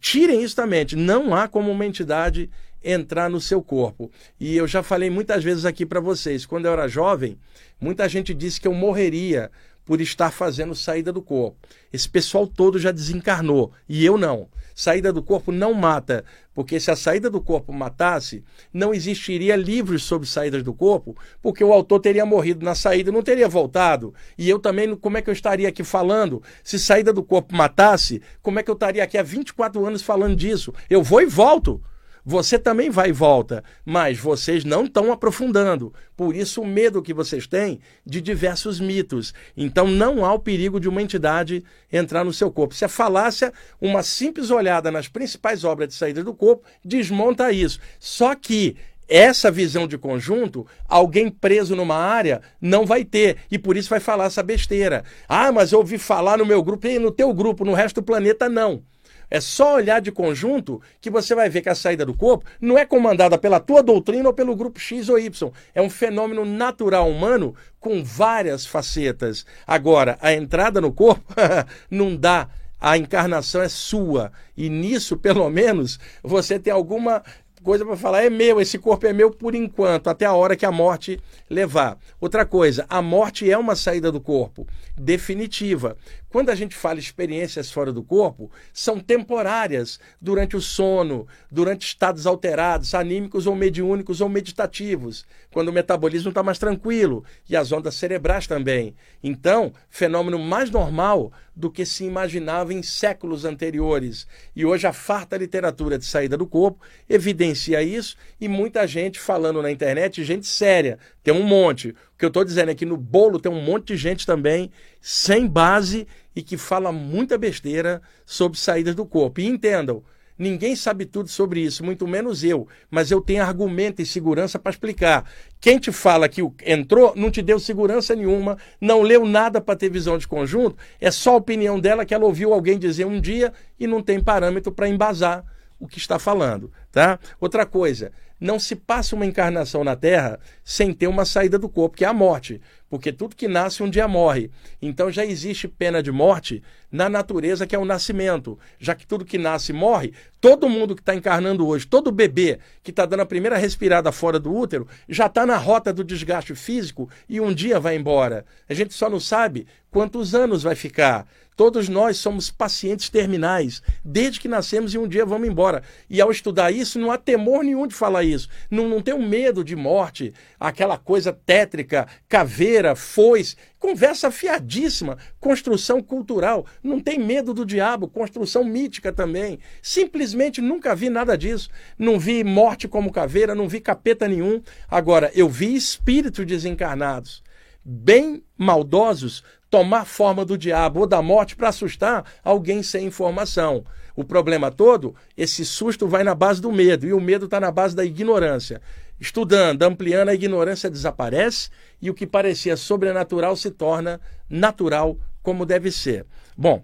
S1: tirem isso da mente. Não há como uma entidade entrar no seu corpo. E eu já falei muitas vezes aqui para vocês, quando eu era jovem, muita gente disse que eu morreria por estar fazendo saída do corpo. Esse pessoal todo já desencarnou e eu não. Saída do corpo não mata, porque se a saída do corpo matasse, não existiria livros sobre saídas do corpo, porque o autor teria morrido na saída não teria voltado. E eu também, como é que eu estaria aqui falando? Se saída do corpo matasse, como é que eu estaria aqui há 24 anos falando disso? Eu vou e volto. Você também vai e volta, mas vocês não estão aprofundando. Por isso, o medo que vocês têm de diversos mitos. Então, não há o perigo de uma entidade entrar no seu corpo. Se é falácia, uma simples olhada nas principais obras de saída do corpo desmonta isso. Só que essa visão de conjunto, alguém preso numa área não vai ter. E por isso vai falar essa besteira. Ah, mas eu ouvi falar no meu grupo, e no teu grupo, no resto do planeta, não. É só olhar de conjunto que você vai ver que a saída do corpo não é comandada pela tua doutrina ou pelo grupo X ou Y. É um fenômeno natural humano com várias facetas. Agora, a entrada no corpo não dá. A encarnação é sua. E nisso, pelo menos, você tem alguma coisa para falar, é meu, esse corpo é meu por enquanto, até a hora que a morte levar. Outra coisa, a morte é uma saída do corpo definitiva. Quando a gente fala experiências fora do corpo, são temporárias, durante o sono, durante estados alterados, anímicos ou mediúnicos ou meditativos, quando o metabolismo está mais tranquilo e as ondas cerebrais também. Então, fenômeno mais normal do que se imaginava em séculos anteriores. E hoje a farta literatura de saída do corpo evidencia isso e muita gente falando na internet, gente séria, tem um monte. O que eu estou dizendo é que no bolo tem um monte de gente também sem base e que fala muita besteira sobre saídas do corpo. E entendam, ninguém sabe tudo sobre isso, muito menos eu, mas eu tenho argumento e segurança para explicar. Quem te fala que entrou não te deu segurança nenhuma, não leu nada para ter visão de conjunto, é só a opinião dela que ela ouviu alguém dizer um dia e não tem parâmetro para embasar o que está falando, tá? Outra coisa, não se passa uma encarnação na Terra sem ter uma saída do corpo, que é a morte porque tudo que nasce um dia morre. Então já existe pena de morte na natureza, que é o nascimento. Já que tudo que nasce morre, todo mundo que está encarnando hoje, todo bebê que está dando a primeira respirada fora do útero, já está na rota do desgaste físico e um dia vai embora. A gente só não sabe quantos anos vai ficar. Todos nós somos pacientes terminais, desde que nascemos e um dia vamos embora. E ao estudar isso, não há temor nenhum de falar isso. Não, não tenho medo de morte, aquela coisa tétrica, caveira, foice. Conversa fiadíssima, construção cultural. Não tem medo do diabo, construção mítica também. Simplesmente nunca vi nada disso. Não vi morte como caveira, não vi capeta nenhum. Agora, eu vi espíritos desencarnados, bem maldosos, tomar forma do diabo ou da morte para assustar alguém sem informação. O problema todo, esse susto vai na base do medo, e o medo está na base da ignorância. Estudando, ampliando, a ignorância desaparece e o que parecia sobrenatural se torna natural como deve ser. Bom,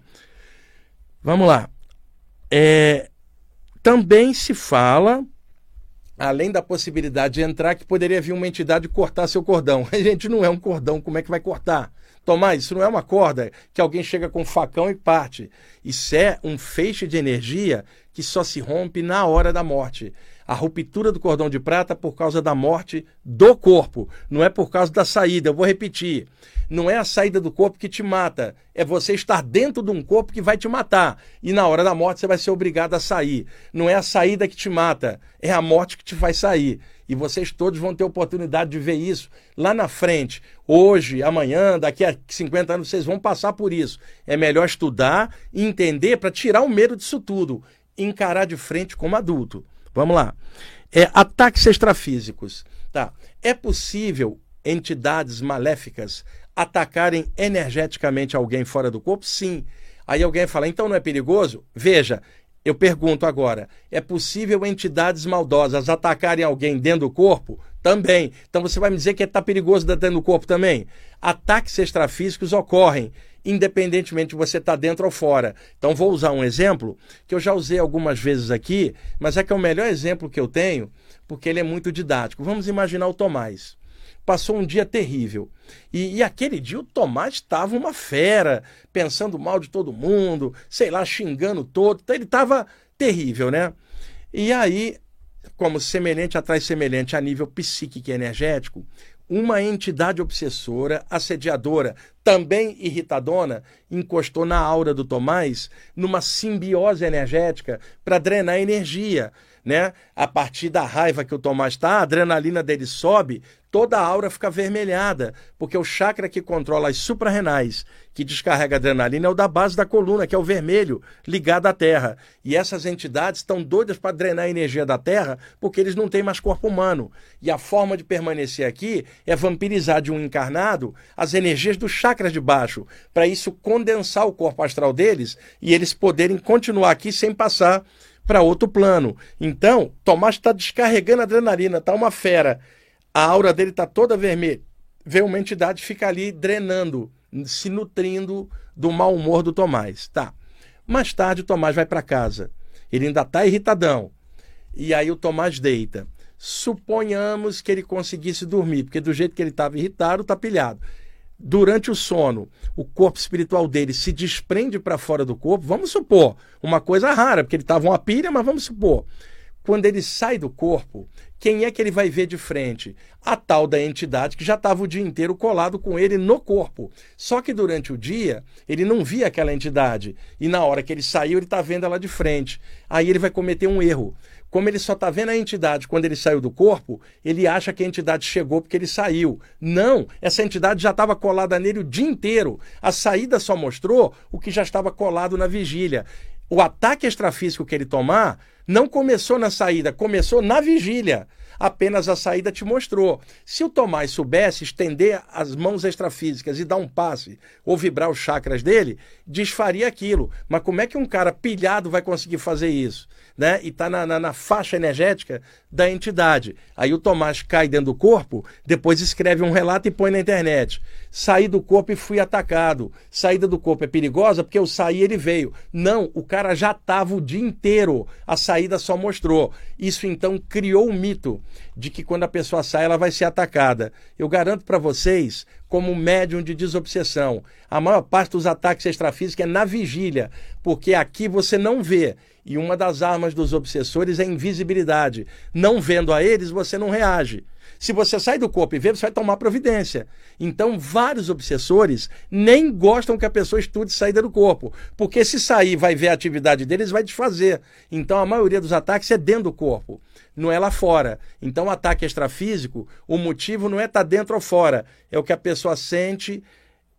S1: vamos lá. É, também se fala, além da possibilidade de entrar, que poderia vir uma entidade cortar seu cordão. A gente não é um cordão, como é que vai cortar? Tomás, isso não é uma corda que alguém chega com um facão e parte. Isso é um feixe de energia que só se rompe na hora da morte. A ruptura do cordão de prata por causa da morte do corpo, não é por causa da saída. Eu vou repetir. Não é a saída do corpo que te mata, é você estar dentro de um corpo que vai te matar. E na hora da morte você vai ser obrigado a sair. Não é a saída que te mata, é a morte que te faz sair. E vocês todos vão ter oportunidade de ver isso lá na frente. Hoje, amanhã, daqui a 50 anos, vocês vão passar por isso. É melhor estudar e entender para tirar o medo disso tudo. Encarar de frente como adulto. Vamos lá. É, ataques extrafísicos. Tá. É possível entidades maléficas atacarem energeticamente alguém fora do corpo? Sim. Aí alguém fala, então não é perigoso? Veja, Eu pergunto agora: é possível entidades maldosas atacarem alguém dentro do corpo? Também. Então você vai me dizer que está perigoso dentro do corpo também? Ataques extrafísicos ocorrem, independentemente de você estar tá dentro ou fora. Então vou usar um exemplo que eu já usei algumas vezes aqui, mas é que é o melhor exemplo que eu tenho, porque ele é muito didático. Vamos imaginar o Tomás passou um dia terrível. E, e, aquele dia o Tomás estava uma fera, pensando mal de todo mundo, sei lá, xingando todo. Então ele estava terrível, né? E aí, como semelhante atrai semelhante a nível psíquico e energético, uma entidade obsessora, assediadora, também irritadona, encostou na aura do Tomás numa simbiose energética para drenar energia né? A partir da raiva que o Tomás está, a adrenalina dele sobe, toda a aura fica avermelhada, porque o chakra que controla as suprarrenais, que descarrega a adrenalina, é o da base da coluna, que é o vermelho, ligado à Terra. E essas entidades estão doidas para drenar a energia da Terra, porque eles não têm mais corpo humano. E a forma de permanecer aqui é vampirizar de um encarnado as energias dos chakras de baixo, para isso condensar o corpo astral deles e eles poderem continuar aqui sem passar para outro plano. Então, Tomás está descarregando adrenalina, tá uma fera. A aura dele está toda vermelha. Vê uma entidade fica ali drenando, se nutrindo do mau humor do Tomás. Tá. Mais tarde, o Tomás vai para casa. Ele ainda está irritadão. E aí o Tomás deita. Suponhamos que ele conseguisse dormir, porque do jeito que ele estava irritado, está pilhado durante o sono, o corpo espiritual dele se desprende para fora do corpo, vamos supor, uma coisa rara, porque ele estava uma pilha, mas vamos supor. Quando ele sai do corpo, quem é que ele vai ver de frente? A tal da entidade que já estava o dia inteiro colado com ele no corpo. Só que durante o dia, ele não via aquela entidade. E na hora que ele saiu, ele está vendo ela de frente. Aí ele vai cometer um erro. Como ele só está vendo a entidade quando ele saiu do corpo, ele acha que a entidade chegou porque ele saiu. Não, essa entidade já estava colada nele o dia inteiro. A saída só mostrou o que já estava colado na vigília. O ataque extrafísico que ele tomar não começou na saída, começou na vigília apenas a saída te mostrou. Se o Tomás soubesse estender as mãos extrafísicas e dar um passe ou vibrar os chakras dele, desfaria aquilo. Mas como é que um cara pilhado vai conseguir fazer isso? Né? E está na, na, na, faixa energética da entidade. Aí o Tomás cai dentro do corpo, depois escreve um relato e põe na internet. Saí do corpo e fui atacado. Saída do corpo é perigosa porque eu saí e ele veio. Não, o cara já estava o dia inteiro. A saída só mostrou. Isso então criou um mito de que quando a pessoa sai ela vai ser atacada. Eu garanto para vocês, como médium de desobsessão, a maior parte dos ataques extrafísicos é na vigília, porque aqui você não vê. E uma das armas dos obsessores é a invisibilidade. Não vendo a eles, você não reage. Se você sai do corpo e vê, você vai tomar providência. Então, vários obsessores nem gostam que a pessoa estude saída do corpo, porque se sair vai ver a atividade deles, vai desfazer. Então, a maioria dos ataques é dentro do corpo, não é lá fora. Então, o ataque extrafísico, o motivo não é estar tá dentro ou fora, é o que a pessoa sente,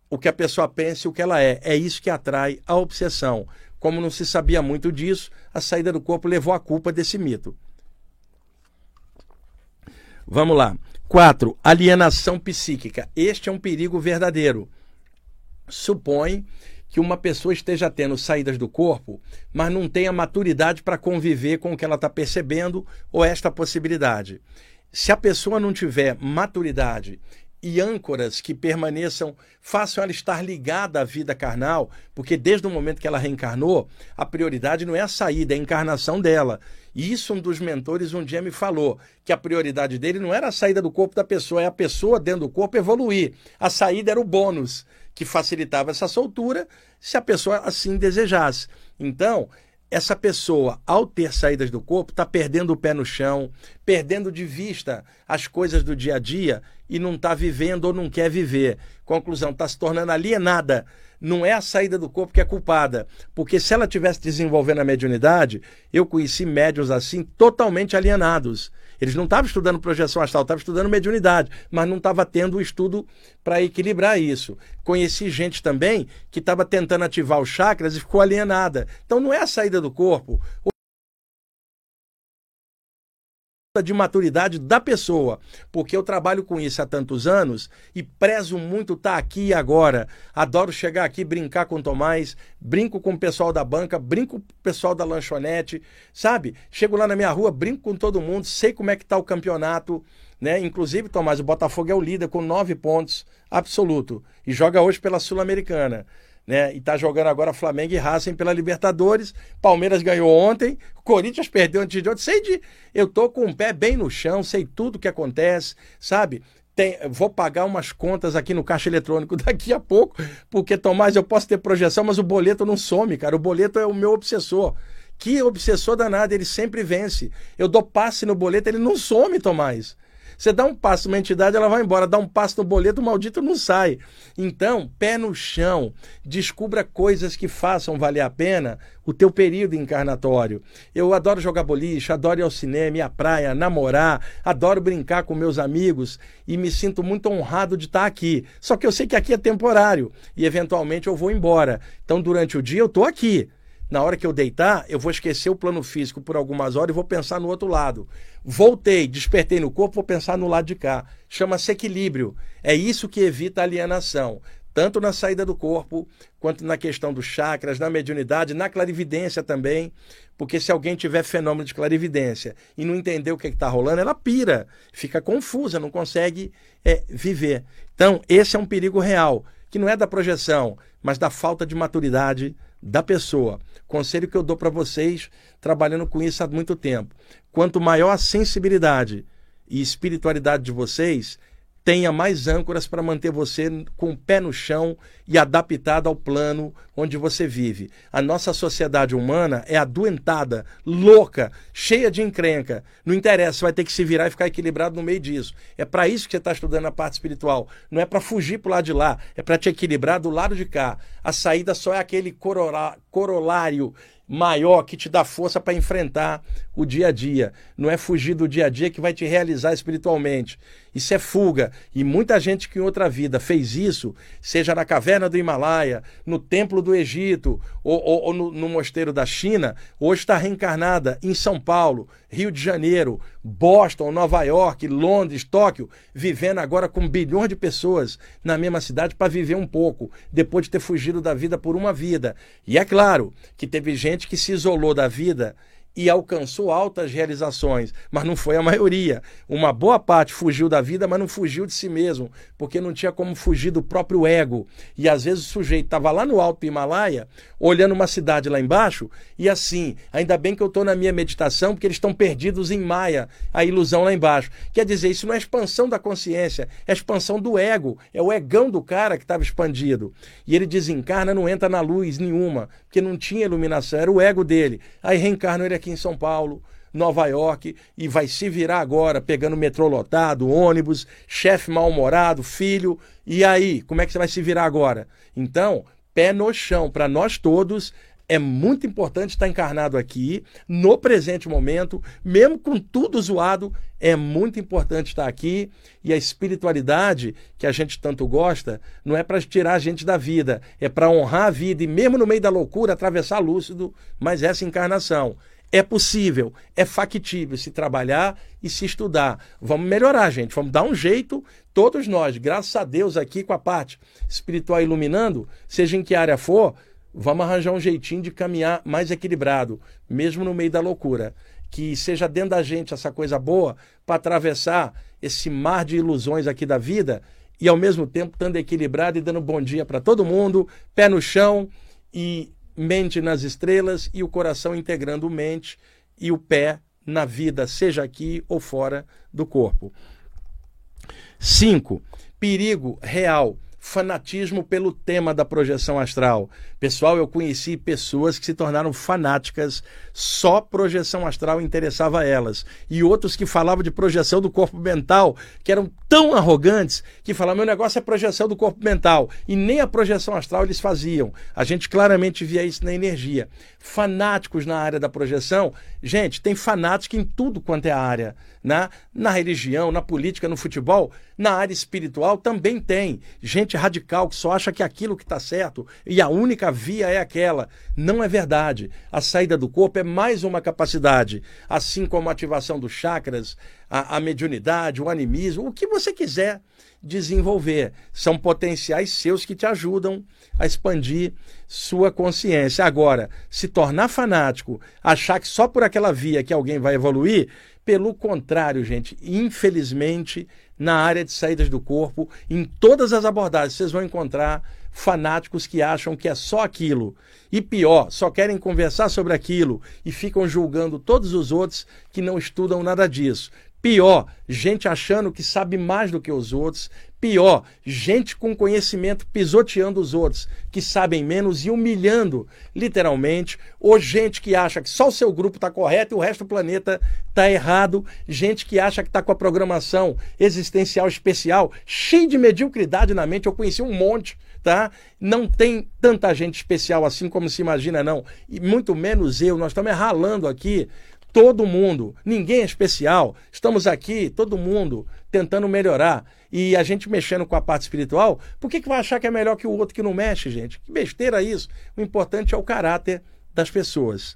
S1: o que a pessoa pensa e o que ela é. É isso que atrai a obsessão. Como não se sabia muito disso, a saída do corpo levou a culpa desse mito. Vamos lá. 4. Alienação psíquica. Este é um perigo verdadeiro. Supõe que uma pessoa esteja tendo saídas do corpo, mas não tenha maturidade para conviver com o que ela está percebendo ou esta possibilidade. Se a pessoa não tiver maturidade e âncoras que permaneçam, façam ela estar ligada à vida carnal, porque desde o momento que ela reencarnou, a prioridade não é a saída, é a encarnação dela. E isso um dos mentores um dia me falou, que a prioridade dele não era a saída do corpo da pessoa, é a pessoa dentro do corpo evoluir. A saída era o bônus que facilitava essa soltura, se a pessoa assim desejasse. Então, essa pessoa, ao ter saídas do corpo, está perdendo o pé no chão, perdendo de vista as coisas do dia a dia e não está vivendo ou não quer viver. Conclusão, está se tornando alienada. Não é a saída do corpo que é culpada. Porque se ela tivesse desenvolvendo a mediunidade, eu conheci médios assim totalmente alienados. Eles não estavam estudando projeção astral, estavam estudando mediunidade, mas não estava tendo o estudo para equilibrar isso. Conheci gente também que estava tentando ativar os chakras e ficou alienada. Então não é a saída do corpo. Falta de maturidade da pessoa, porque eu trabalho com isso há tantos anos e prezo muito estar tá aqui e agora. Adoro chegar aqui, brincar com o Tomás, brinco com o pessoal da banca, brinco com o pessoal da lanchonete, sabe? Chego lá na minha rua, brinco com todo mundo, sei como é que está o campeonato. Né? Inclusive, Tomás, o Botafogo é o líder com nove pontos absoluto e joga hoje pela Sul-Americana né? E tá jogando agora Flamengo e Racing pela Libertadores. Palmeiras ganhou ontem, Corinthians perdeu antes de ontem. Sei de. Eu tô com o pé bem no chão, sei tudo o que acontece, sabe? Tem, vou pagar umas contas aqui no caixa eletrônico daqui a pouco, porque, Tomás, eu posso ter projeção, mas o boleto não some, cara. O boleto é o meu obsessor. Que obsessor danado, ele sempre vence. Eu dou passe no boleto, ele não some, Tomás. Você dá um passo numa entidade, ela vai embora. Dá um passo no boleto, o maldito não sai. Então, pé no chão. Descubra coisas que façam valer a pena o teu período encarnatório. Eu adoro jogar boliche, adoro ir ao cinema, ir à praia, namorar, adoro brincar com meus amigos e me sinto muito honrado de estar aqui. Só que eu sei que aqui é temporário e eventualmente eu vou embora. Então, durante o dia eu estou aqui. Na hora que eu deitar, eu vou esquecer o plano físico por algumas horas e vou pensar no outro lado. Voltei, despertei no corpo, vou pensar no lado de cá. Chama-se equilíbrio. É isso que evita a alienação, tanto na saída do corpo, quanto na questão dos chakras, na mediunidade, na clarividência também. Porque se alguém tiver fenômeno de clarividência e não entender o que é está rolando, ela pira, fica confusa, não consegue é, viver. Então, esse é um perigo real, que não é da projeção, mas da falta de maturidade da pessoa. Conselho que eu dou para vocês, trabalhando com isso há muito tempo. Quanto maior a sensibilidade e espiritualidade de vocês, tenha mais âncoras para manter você com o pé no chão e adaptado ao plano onde você vive. A nossa sociedade humana é adoentada, louca, cheia de encrenca. Não interessa, você vai ter que se virar e ficar equilibrado no meio disso. É para isso que você está estudando a parte espiritual. Não é para fugir para o lado de lá, é para te equilibrar do lado de cá. A saída só é aquele corolário maior que te dá força para enfrentar o dia a dia. Não é fugir do dia a dia que vai te realizar espiritualmente. Isso é fuga. E muita gente que em outra vida fez isso, seja na caverna do Himalaia, no templo do Egito ou, ou, ou no, no mosteiro da China, hoje está reencarnada em São Paulo, Rio de Janeiro, Boston, Nova York, Londres, Tóquio, vivendo agora com bilhões de pessoas na mesma cidade para viver um pouco, depois de ter fugido da vida por uma vida. E é claro que teve gente que se isolou da vida e alcançou altas realizações, mas não foi a maioria. Uma boa parte fugiu da vida, mas não fugiu de si mesmo, porque não tinha como fugir do próprio ego. E às vezes o sujeito estava lá no alto Himalaia, olhando uma cidade lá embaixo, e assim, ainda bem que eu estou na minha meditação, porque eles estão perdidos em Maia, a ilusão lá embaixo. Quer dizer, isso não é expansão da consciência, é expansão do ego, é o egão do cara que estava expandido. E ele desencarna, não entra na luz nenhuma, porque não tinha iluminação, era o ego dele. Aí reencarna ele aqui em São Paulo, Nova York, e vai se virar agora pegando metrô lotado, ônibus, chefe mal-humorado, filho. E aí, como é que você vai se virar agora? Então, pé no chão para nós todos. É muito importante estar encarnado aqui, no presente momento, mesmo com tudo zoado, é muito importante estar aqui. E a espiritualidade, que a gente tanto gosta, não é para tirar a gente da vida, é para honrar a vida e, mesmo no meio da loucura, atravessar lúcido, mas essa encarnação. É possível, é factível se trabalhar e se estudar. Vamos melhorar, gente. Vamos dar um jeito, todos nós, graças a Deus, aqui com a parte espiritual iluminando, seja em que área for, vamos arranjar um jeitinho de caminhar mais equilibrado, mesmo no meio da loucura. Que seja dentro da gente essa coisa boa para atravessar esse mar de ilusões aqui da vida e ao mesmo tempo estando equilibrado e dando bom dia para todo mundo, pé no chão e mente nas estrelas e o coração integrando mente e o pé na vida, seja aqui ou fora do corpo. 5. Perigo real fanatismo pelo tema da projeção astral. Pessoal, eu conheci pessoas que se tornaram fanáticas, só projeção astral interessava a elas. E outros que falavam de projeção do corpo mental, que eram tão arrogantes que falavam: meu negócio é projeção do corpo mental. E nem a projeção astral eles faziam. A gente claramente via isso na energia. Fanáticos na área da projeção, gente, tem fanático em tudo quanto é área. Na religião, na política, no futebol, na área espiritual também tem. Gente radical, que só acha que aquilo que está certo e a única via é aquela. Não é verdade. A saída do corpo é mais uma capacidade, assim como a ativação dos chakras, a, a mediunidade, o animismo, o que você quiser desenvolver. São potenciais seus que te ajudam a expandir sua consciência. Agora, se tornar fanático, achar que só por aquela via que alguém vai evoluir, pelo contrário, gente, infelizmente, na área de saídas do corpo, em todas as abordagens, vocês vão encontrar fanáticos que acham que é só aquilo. E pior, só querem conversar sobre aquilo e ficam julgando todos os outros que não estudam nada disso. Pior, gente achando que sabe mais do que os outros. Pior, gente com conhecimento pisoteando os outros, que sabem menos e humilhando, literalmente. Ou gente que acha que só o seu grupo está correto e o resto do planeta está errado. Gente que acha que está com a programação existencial especial, cheia de mediocridade na mente. Eu conheci um monte, tá? Não tem tanta gente especial assim como se imagina, não. E muito menos eu. Nós estamos ralando aqui Todo mundo, ninguém é especial. Estamos aqui, todo mundo, tentando melhorar. E a gente mexendo com a parte espiritual, por que, que vai achar que é melhor que o outro que não mexe, gente? Que besteira isso. O importante é o caráter das pessoas.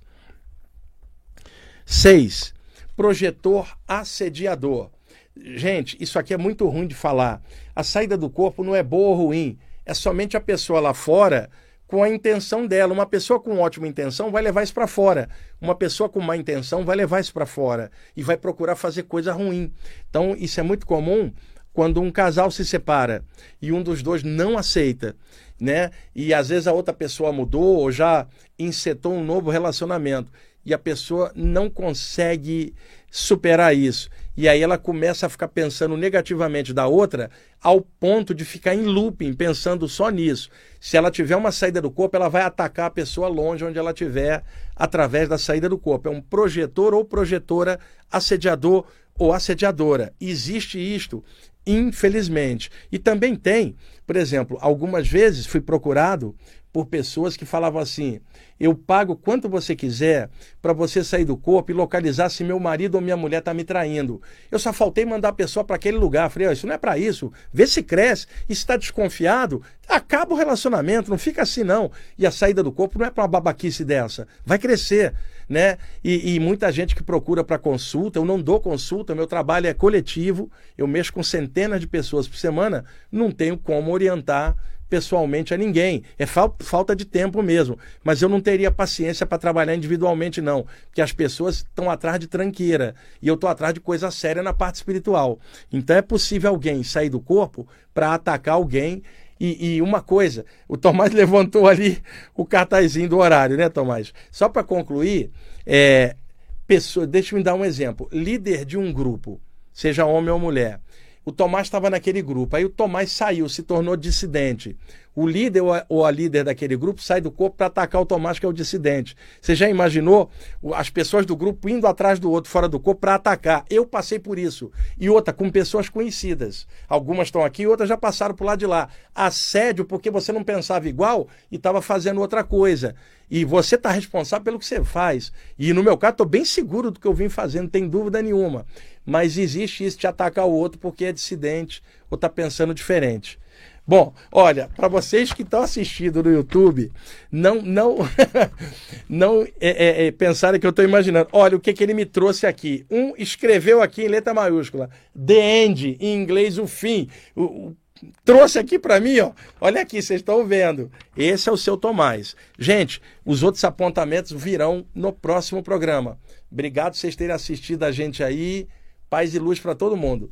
S1: Seis, projetor assediador. Gente, isso aqui é muito ruim de falar. A saída do corpo não é boa ou ruim. É somente a pessoa lá fora com a intenção dela. Uma pessoa com ótima intenção vai levar isso para fora. Uma pessoa com má intenção vai levar isso para fora e vai procurar fazer coisa ruim. Então, isso é muito comum quando um casal se separa e um dos dois não aceita, né? E às vezes a outra pessoa mudou ou já insetou um novo relacionamento e a pessoa não consegue superar isso. E aí ela começa a ficar pensando negativamente da outra ao ponto de ficar em looping, pensando só nisso. Se ela tiver uma saída do corpo, ela vai atacar a pessoa longe onde ela estiver através da saída do corpo. É um projetor ou projetora assediador ou assediadora. Existe isto, infelizmente. E também tem, por exemplo, algumas vezes fui procurado por pessoas que falavam assim: eu pago quanto você quiser para você sair do corpo e localizar se meu marido ou minha mulher está me traindo. Eu só faltei mandar a pessoa para aquele lugar. Falei: oh, isso não é para isso. Vê se cresce. Está desconfiado, acaba o relacionamento. Não fica assim, não. E a saída do corpo não é para uma babaquice dessa. Vai crescer. Né? E, e muita gente que procura para consulta, eu não dou consulta, meu trabalho é coletivo, eu mexo com centenas de pessoas por semana, não tenho como orientar pessoalmente a ninguém. É fal falta de tempo mesmo. Mas eu não teria paciência para trabalhar individualmente, não. Porque as pessoas estão atrás de tranqueira. E eu estou atrás de coisa séria na parte espiritual. Então é possível alguém sair do corpo para atacar alguém. E, e, uma coisa, o Tomás levantou ali o cartazinho do horário, né, Tomás? Só para concluir, é, pessoa, deixa eu dar um exemplo. Líder de um grupo, seja homem ou mulher, o Tomás estava naquele grupo. Aí o Tomás saiu, se tornou dissidente. O líder ou a líder daquele grupo sai do corpo para atacar o Tomás, que é o dissidente. Você já imaginou as pessoas do grupo indo atrás do outro fora do corpo para atacar? Eu passei por isso. E outra, com pessoas conhecidas. Algumas estão aqui, outras já passaram por lá de lá. Assédio porque você não pensava igual e estava fazendo outra coisa. E você está responsável pelo que você faz. E no meu caso, estou bem seguro do que eu vim fazendo, não tem dúvida nenhuma. Mas existe isso de atacar o outro porque é dissidente ou está pensando diferente. Bom, olha, para vocês que estão assistindo no YouTube, não não não é, é, é, pensarem que eu estou imaginando. Olha o que, que ele me trouxe aqui. Um escreveu aqui em letra maiúscula, the end, em inglês o fim. O, o, trouxe aqui para mim, ó. Olha aqui, vocês estão vendo. Esse é o seu Tomás. Gente, os outros apontamentos virão no próximo programa. Obrigado vocês terem assistido a gente aí. Paz e luz para todo mundo.